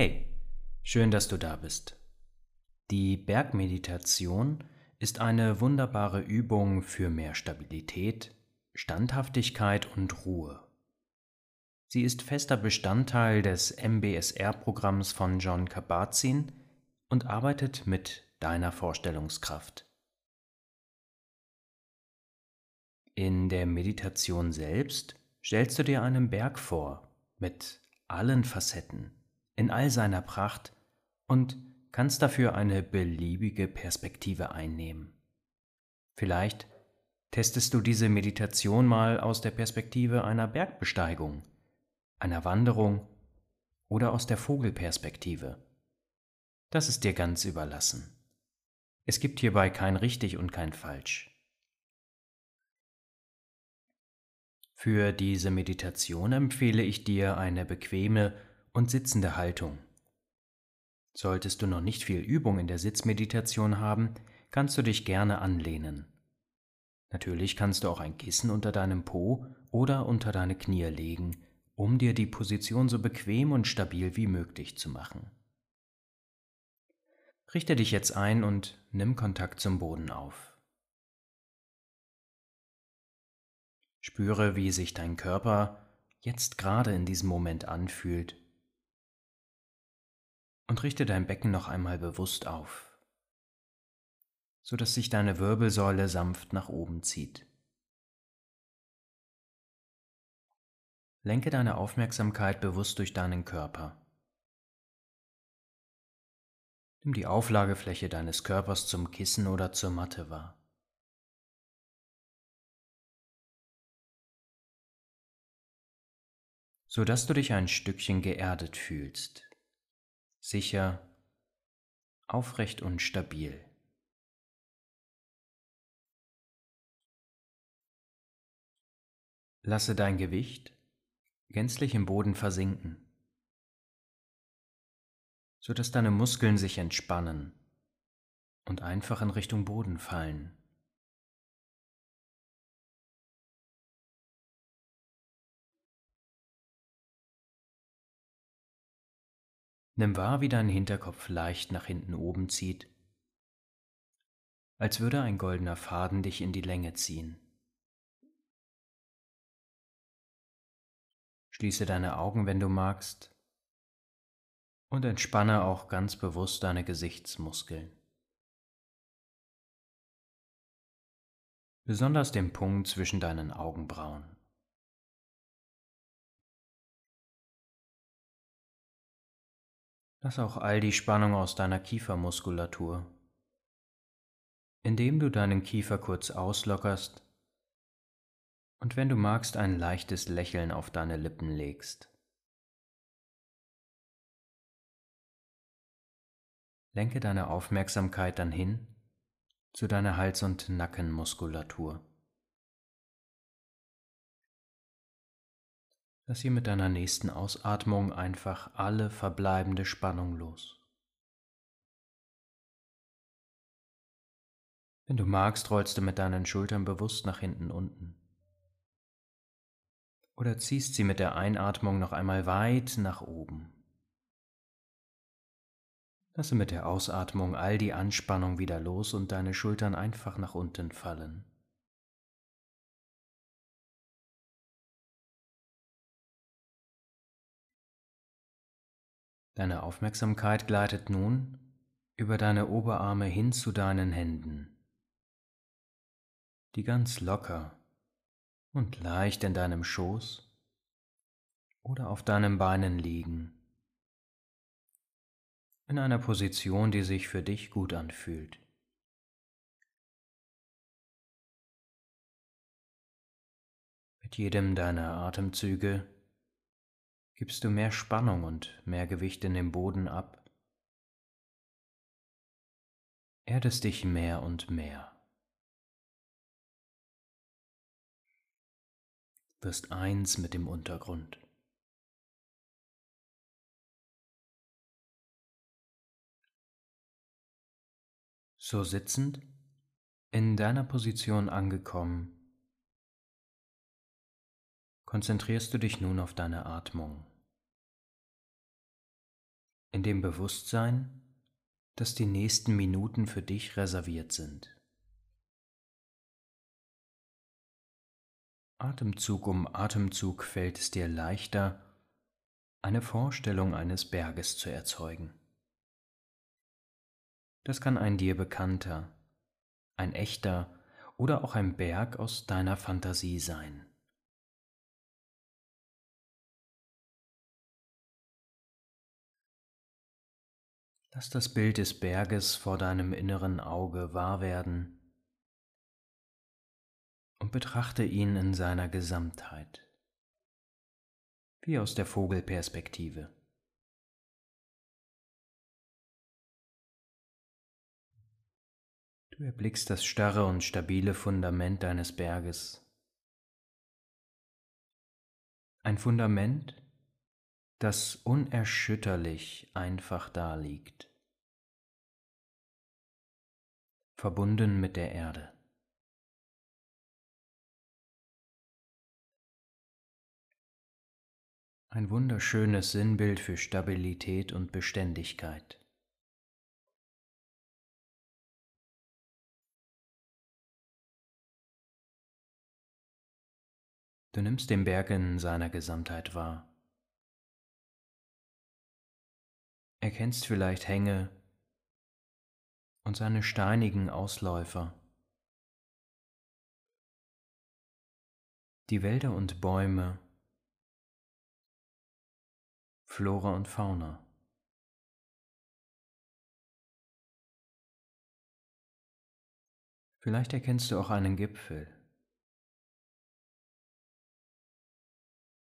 Hey, schön, dass du da bist. Die Bergmeditation ist eine wunderbare Übung für mehr Stabilität, Standhaftigkeit und Ruhe. Sie ist fester Bestandteil des MBSR-Programms von John Kabat-Zinn und arbeitet mit deiner Vorstellungskraft. In der Meditation selbst stellst du dir einen Berg vor mit allen Facetten, in all seiner Pracht und kannst dafür eine beliebige Perspektive einnehmen. Vielleicht testest du diese Meditation mal aus der Perspektive einer Bergbesteigung, einer Wanderung oder aus der Vogelperspektive. Das ist dir ganz überlassen. Es gibt hierbei kein richtig und kein falsch. Für diese Meditation empfehle ich dir eine bequeme und sitzende Haltung. Solltest du noch nicht viel Übung in der Sitzmeditation haben, kannst du dich gerne anlehnen. Natürlich kannst du auch ein Kissen unter deinem Po oder unter deine Knie legen, um dir die Position so bequem und stabil wie möglich zu machen. Richte dich jetzt ein und nimm Kontakt zum Boden auf. Spüre, wie sich dein Körper jetzt gerade in diesem Moment anfühlt. Und richte dein Becken noch einmal bewusst auf, sodass sich deine Wirbelsäule sanft nach oben zieht. Lenke deine Aufmerksamkeit bewusst durch deinen Körper. Nimm die Auflagefläche deines Körpers zum Kissen oder zur Matte wahr. so dass du dich ein Stückchen geerdet fühlst, sicher, aufrecht und stabil. Lasse dein Gewicht gänzlich im Boden versinken, so dass deine Muskeln sich entspannen und einfach in Richtung Boden fallen. Nimm wahr, wie dein Hinterkopf leicht nach hinten oben zieht, als würde ein goldener Faden dich in die Länge ziehen. Schließe deine Augen, wenn du magst, und entspanne auch ganz bewusst deine Gesichtsmuskeln. Besonders den Punkt zwischen deinen Augenbrauen. Lass auch all die Spannung aus deiner Kiefermuskulatur. Indem du deinen Kiefer kurz auslockerst und wenn du magst ein leichtes Lächeln auf deine Lippen legst. Lenke deine Aufmerksamkeit dann hin zu deiner Hals- und Nackenmuskulatur. Lass hier mit deiner nächsten Ausatmung einfach alle verbleibende Spannung los. Wenn du magst, rollst du mit deinen Schultern bewusst nach hinten unten. Oder ziehst sie mit der Einatmung noch einmal weit nach oben. Lasse mit der Ausatmung all die Anspannung wieder los und deine Schultern einfach nach unten fallen. Deine Aufmerksamkeit gleitet nun über deine Oberarme hin zu deinen Händen, die ganz locker und leicht in deinem Schoß oder auf deinen Beinen liegen, in einer Position, die sich für dich gut anfühlt. Mit jedem deiner Atemzüge gibst du mehr Spannung und mehr Gewicht in den Boden ab, erdest dich mehr und mehr. Wirst eins mit dem Untergrund. So sitzend, in deiner Position angekommen, konzentrierst du dich nun auf deine Atmung. In dem Bewusstsein, dass die nächsten Minuten für dich reserviert sind. Atemzug um Atemzug fällt es dir leichter, eine Vorstellung eines Berges zu erzeugen. Das kann ein dir bekannter, ein echter oder auch ein Berg aus deiner Fantasie sein. Lass das Bild des Berges vor deinem inneren Auge wahr werden und betrachte ihn in seiner Gesamtheit, wie aus der Vogelperspektive. Du erblickst das starre und stabile Fundament deines Berges. Ein Fundament, das unerschütterlich einfach daliegt, verbunden mit der Erde. Ein wunderschönes Sinnbild für Stabilität und Beständigkeit. Du nimmst den Berg in seiner Gesamtheit wahr. Erkennst vielleicht Hänge und seine steinigen Ausläufer. Die Wälder und Bäume, Flora und Fauna. Vielleicht erkennst du auch einen Gipfel.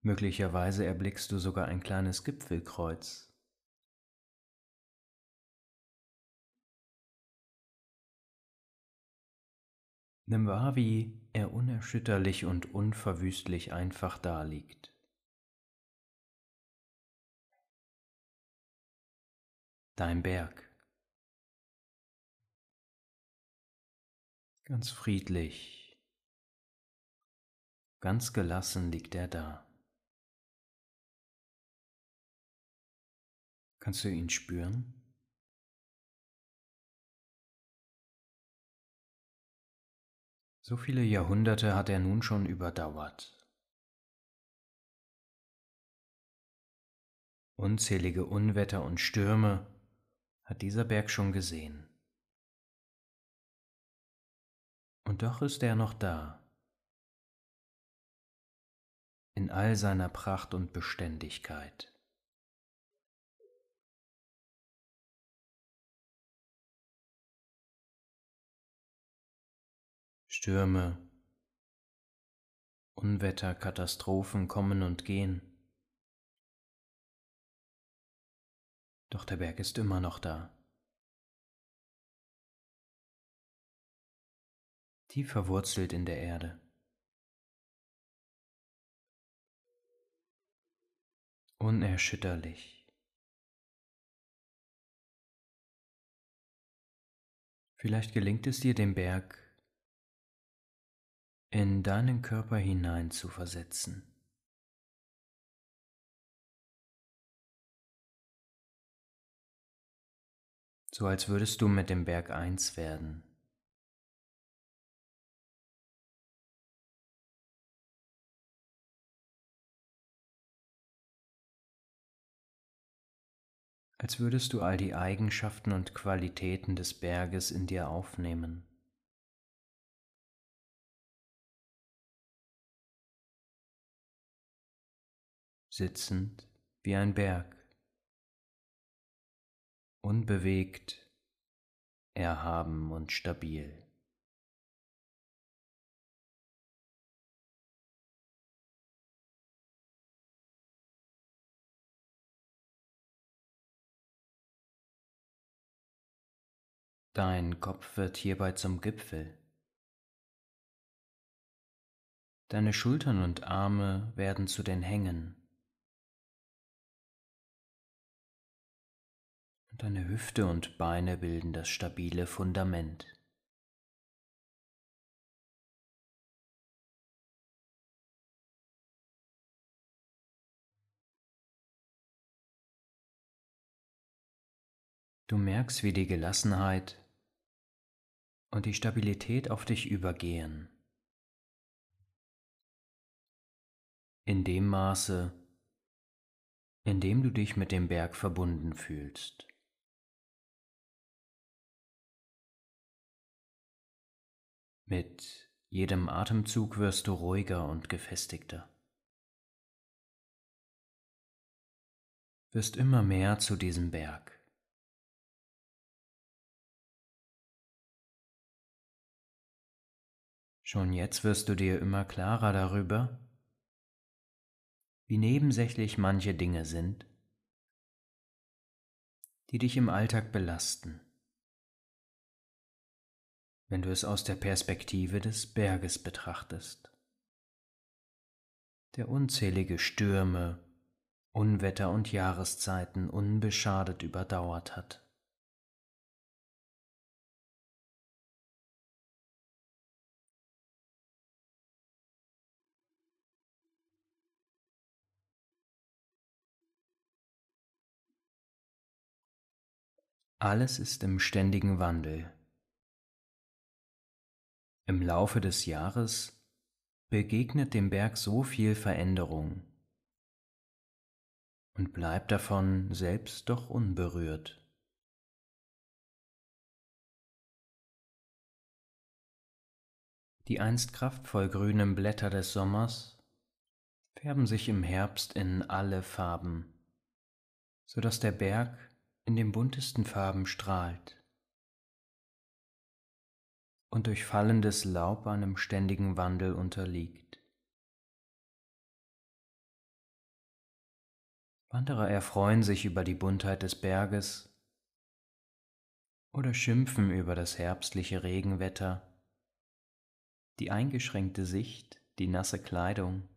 Möglicherweise erblickst du sogar ein kleines Gipfelkreuz. Nimm wahr, wie er unerschütterlich und unverwüstlich einfach daliegt. Dein Berg. Ganz friedlich, ganz gelassen liegt er da. Kannst du ihn spüren? So viele Jahrhunderte hat er nun schon überdauert. Unzählige Unwetter und Stürme hat dieser Berg schon gesehen. Und doch ist er noch da, in all seiner Pracht und Beständigkeit. Stürme, Unwetter, Katastrophen kommen und gehen. Doch der Berg ist immer noch da. Tief verwurzelt in der Erde. Unerschütterlich. Vielleicht gelingt es dir, den Berg in deinen Körper hinein zu versetzen. So als würdest du mit dem Berg eins werden. Als würdest du all die Eigenschaften und Qualitäten des Berges in dir aufnehmen. Sitzend wie ein Berg, unbewegt, erhaben und stabil. Dein Kopf wird hierbei zum Gipfel. Deine Schultern und Arme werden zu den Hängen. Deine Hüfte und Beine bilden das stabile Fundament. Du merkst, wie die Gelassenheit und die Stabilität auf dich übergehen. In dem Maße, in dem du dich mit dem Berg verbunden fühlst. Mit jedem Atemzug wirst du ruhiger und gefestigter. Wirst immer mehr zu diesem Berg. Schon jetzt wirst du dir immer klarer darüber, wie nebensächlich manche Dinge sind, die dich im Alltag belasten, wenn du es aus der Perspektive des Berges betrachtest, der unzählige Stürme, Unwetter und Jahreszeiten unbeschadet überdauert hat. Alles ist im ständigen Wandel. Im Laufe des Jahres begegnet dem Berg so viel Veränderung und bleibt davon selbst doch unberührt. Die einst kraftvoll grünen Blätter des Sommers färben sich im Herbst in alle Farben, so dass der Berg in den buntesten Farben strahlt und durch fallendes Laub einem ständigen Wandel unterliegt. Wanderer erfreuen sich über die Buntheit des Berges oder schimpfen über das herbstliche Regenwetter, die eingeschränkte Sicht, die nasse Kleidung.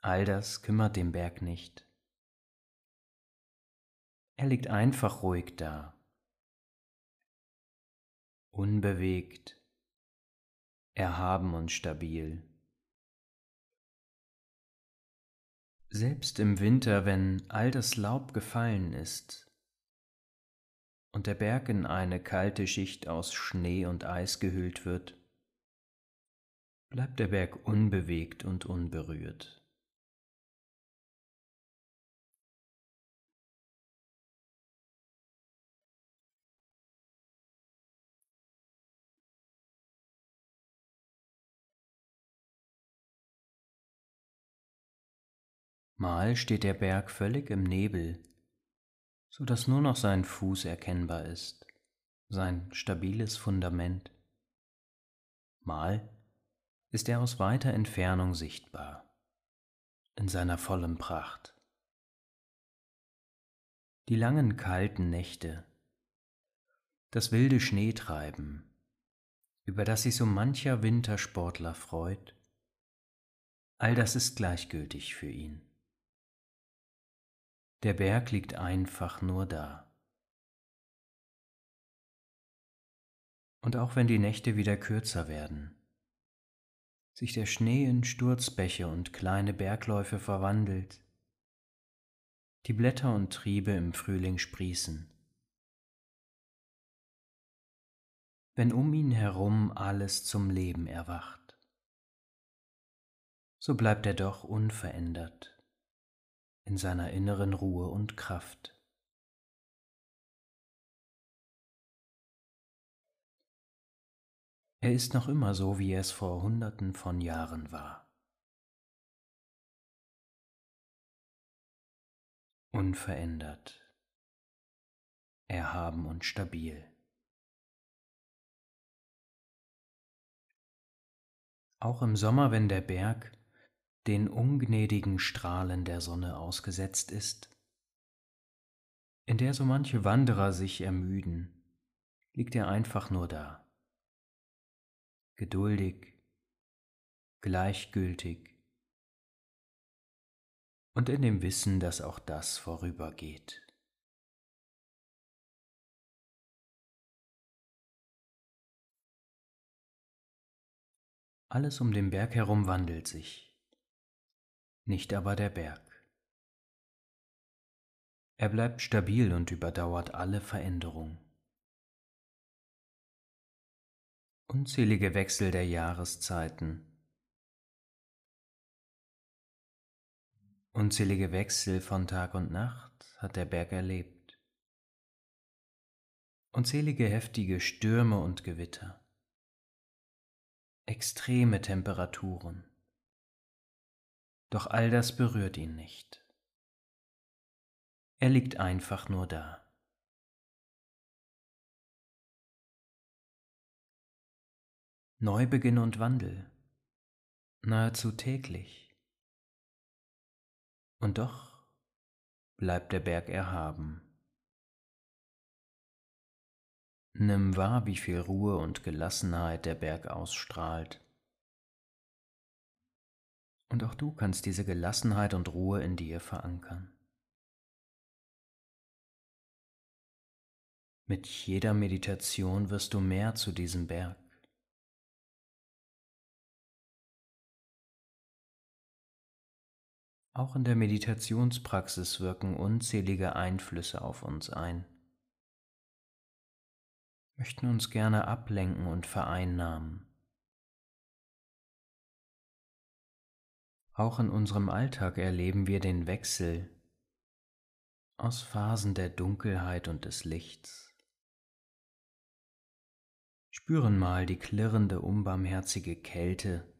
All das kümmert den Berg nicht. Er liegt einfach ruhig da, unbewegt, erhaben und stabil. Selbst im Winter, wenn all das Laub gefallen ist und der Berg in eine kalte Schicht aus Schnee und Eis gehüllt wird, bleibt der Berg unbewegt und unberührt. Mal steht der Berg völlig im Nebel, so dass nur noch sein Fuß erkennbar ist, sein stabiles Fundament. Mal ist er aus weiter Entfernung sichtbar, in seiner vollen Pracht. Die langen kalten Nächte, das wilde Schneetreiben, über das sich so mancher Wintersportler freut, all das ist gleichgültig für ihn. Der Berg liegt einfach nur da. Und auch wenn die Nächte wieder kürzer werden, sich der Schnee in Sturzbäche und kleine Bergläufe verwandelt, die Blätter und Triebe im Frühling sprießen, wenn um ihn herum alles zum Leben erwacht, so bleibt er doch unverändert in seiner inneren Ruhe und Kraft. Er ist noch immer so, wie er es vor Hunderten von Jahren war. Unverändert, erhaben und stabil. Auch im Sommer, wenn der Berg den ungnädigen Strahlen der Sonne ausgesetzt ist, in der so manche Wanderer sich ermüden, liegt er einfach nur da, geduldig, gleichgültig und in dem Wissen, dass auch das vorübergeht. Alles um den Berg herum wandelt sich nicht aber der Berg. Er bleibt stabil und überdauert alle Veränderung. Unzählige Wechsel der Jahreszeiten, unzählige Wechsel von Tag und Nacht hat der Berg erlebt. Unzählige heftige Stürme und Gewitter, extreme Temperaturen. Doch all das berührt ihn nicht. Er liegt einfach nur da. Neubeginn und Wandel, nahezu täglich. Und doch bleibt der Berg erhaben. Nimm wahr, wie viel Ruhe und Gelassenheit der Berg ausstrahlt. Und auch du kannst diese Gelassenheit und Ruhe in dir verankern. Mit jeder Meditation wirst du mehr zu diesem Berg. Auch in der Meditationspraxis wirken unzählige Einflüsse auf uns ein, möchten uns gerne ablenken und vereinnahmen. Auch in unserem Alltag erleben wir den Wechsel aus Phasen der Dunkelheit und des Lichts spüren mal die klirrende, unbarmherzige Kälte,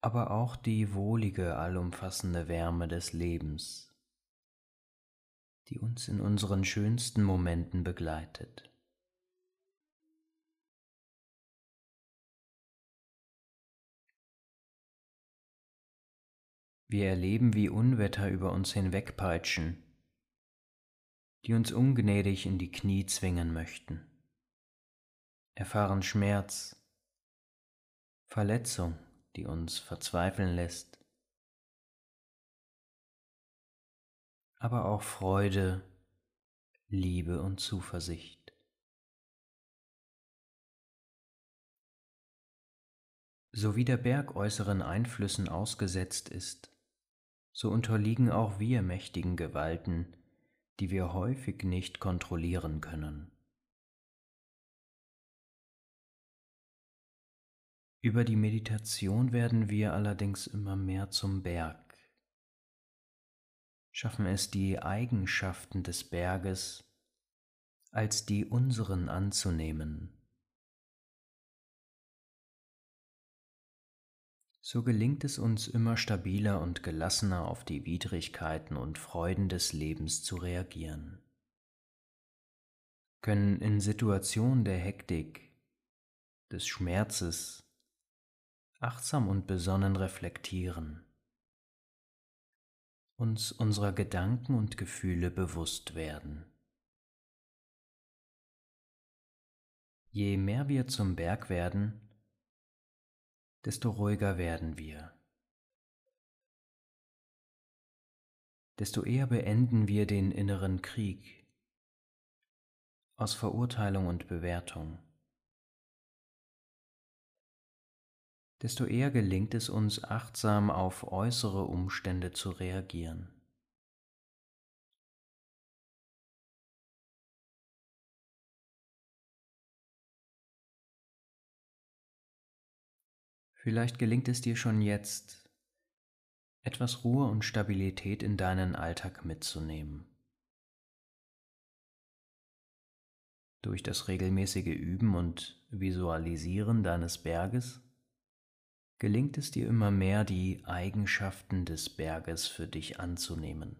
aber auch die wohlige, allumfassende Wärme des Lebens, die uns in unseren schönsten Momenten begleitet. Wir erleben, wie Unwetter über uns hinwegpeitschen die uns ungnädig in die Knie zwingen möchten, erfahren Schmerz, Verletzung, die uns verzweifeln lässt, aber auch Freude, Liebe und Zuversicht. So wie der Berg äußeren Einflüssen ausgesetzt ist, so unterliegen auch wir mächtigen Gewalten, die wir häufig nicht kontrollieren können. Über die Meditation werden wir allerdings immer mehr zum Berg, schaffen es die Eigenschaften des Berges als die unseren anzunehmen so gelingt es uns immer stabiler und gelassener auf die Widrigkeiten und Freuden des Lebens zu reagieren, können in Situationen der Hektik, des Schmerzes achtsam und besonnen reflektieren, uns unserer Gedanken und Gefühle bewusst werden. Je mehr wir zum Berg werden, desto ruhiger werden wir. Desto eher beenden wir den inneren Krieg aus Verurteilung und Bewertung. Desto eher gelingt es uns achtsam auf äußere Umstände zu reagieren. Vielleicht gelingt es dir schon jetzt, etwas Ruhe und Stabilität in deinen Alltag mitzunehmen. Durch das regelmäßige Üben und Visualisieren deines Berges gelingt es dir immer mehr, die Eigenschaften des Berges für dich anzunehmen.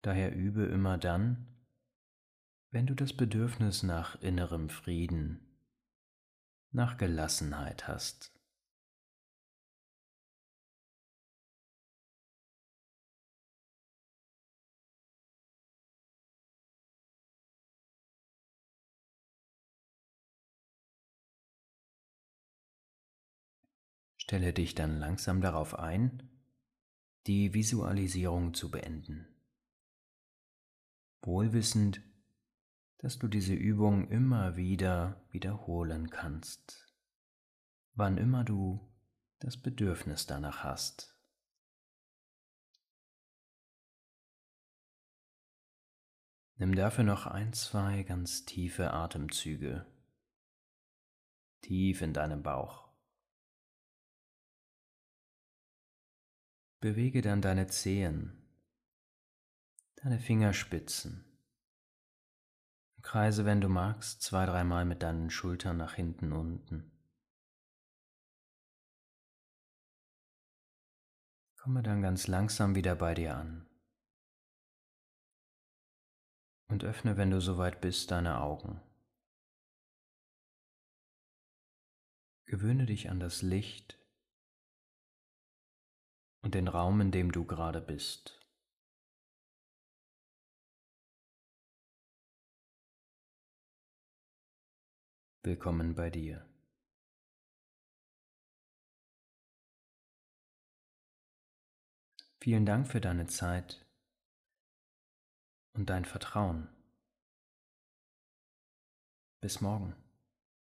Daher übe immer dann, wenn du das Bedürfnis nach innerem Frieden nach Gelassenheit hast. Stelle dich dann langsam darauf ein, die Visualisierung zu beenden. Wohlwissend, dass du diese Übung immer wieder wiederholen kannst, wann immer du das Bedürfnis danach hast. Nimm dafür noch ein, zwei ganz tiefe Atemzüge, tief in deinem Bauch. Bewege dann deine Zehen, deine Fingerspitzen. Kreise, wenn du magst, zwei, dreimal mit deinen Schultern nach hinten unten. Komme dann ganz langsam wieder bei dir an und öffne, wenn du soweit bist, deine Augen. Gewöhne dich an das Licht und den Raum, in dem du gerade bist. Willkommen bei dir. Vielen Dank für deine Zeit und dein Vertrauen. Bis morgen.